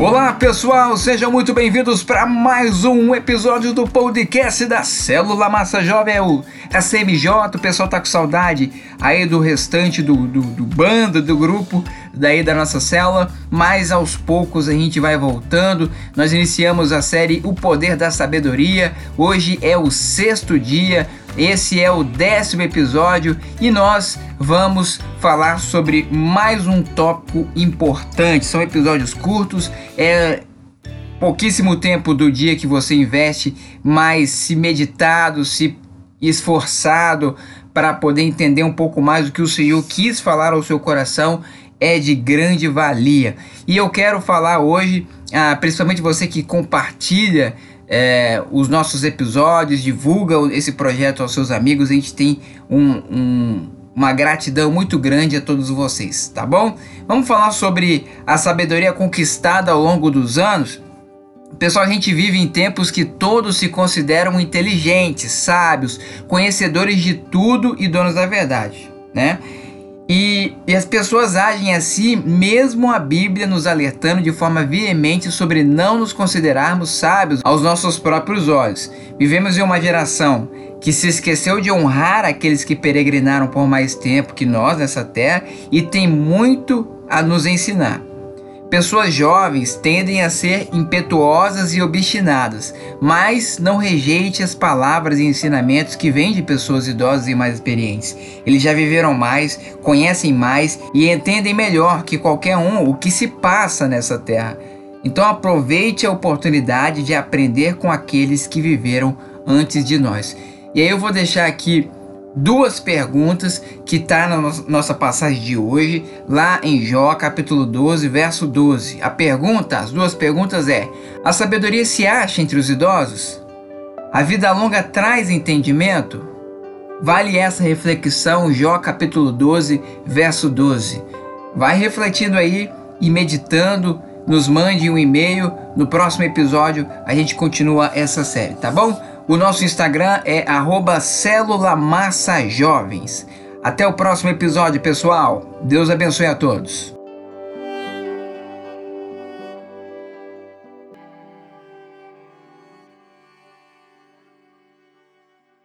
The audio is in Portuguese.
Olá pessoal, sejam muito bem-vindos para mais um episódio do podcast da Célula Massa Jovem, é o SMJ. O pessoal tá com saudade aí do restante do, do, do bando, do grupo, daí da nossa célula, mas aos poucos a gente vai voltando. Nós iniciamos a série O Poder da Sabedoria, hoje é o sexto dia, esse é o décimo episódio e nós vamos falar sobre mais um tópico importante. São episódios curtos, é pouquíssimo tempo do dia que você investe, mas se meditado, se esforçado para poder entender um pouco mais o que o Senhor quis falar ao seu coração é de grande valia. E eu quero falar hoje, ah, principalmente você que compartilha é, os nossos episódios, divulga esse projeto aos seus amigos. A gente tem um, um, uma gratidão muito grande a todos vocês, tá bom? Vamos falar sobre a sabedoria conquistada ao longo dos anos. Pessoal, a gente vive em tempos que todos se consideram inteligentes, sábios, conhecedores de tudo e donos da verdade, né? E, e, as pessoas agem assim, mesmo a Bíblia nos alertando de forma veemente sobre não nos considerarmos sábios aos nossos próprios olhos. Vivemos em uma geração que se esqueceu de honrar aqueles que peregrinaram por mais tempo que nós nessa terra e tem muito a nos ensinar. Pessoas jovens tendem a ser impetuosas e obstinadas, mas não rejeite as palavras e ensinamentos que vêm de pessoas idosas e mais experientes. Eles já viveram mais, conhecem mais e entendem melhor que qualquer um o que se passa nessa terra. Então aproveite a oportunidade de aprender com aqueles que viveram antes de nós. E aí eu vou deixar aqui duas perguntas que está na nossa passagem de hoje, lá em Jó, capítulo 12, verso 12. A pergunta, as duas perguntas é: a sabedoria se acha entre os idosos? A vida longa traz entendimento? Vale essa reflexão, Jó capítulo 12, verso 12. Vai refletindo aí e meditando, nos mande um e-mail. No próximo episódio a gente continua essa série, tá bom? O nosso Instagram é @célula_massa_jovens. Até o próximo episódio, pessoal. Deus abençoe a todos.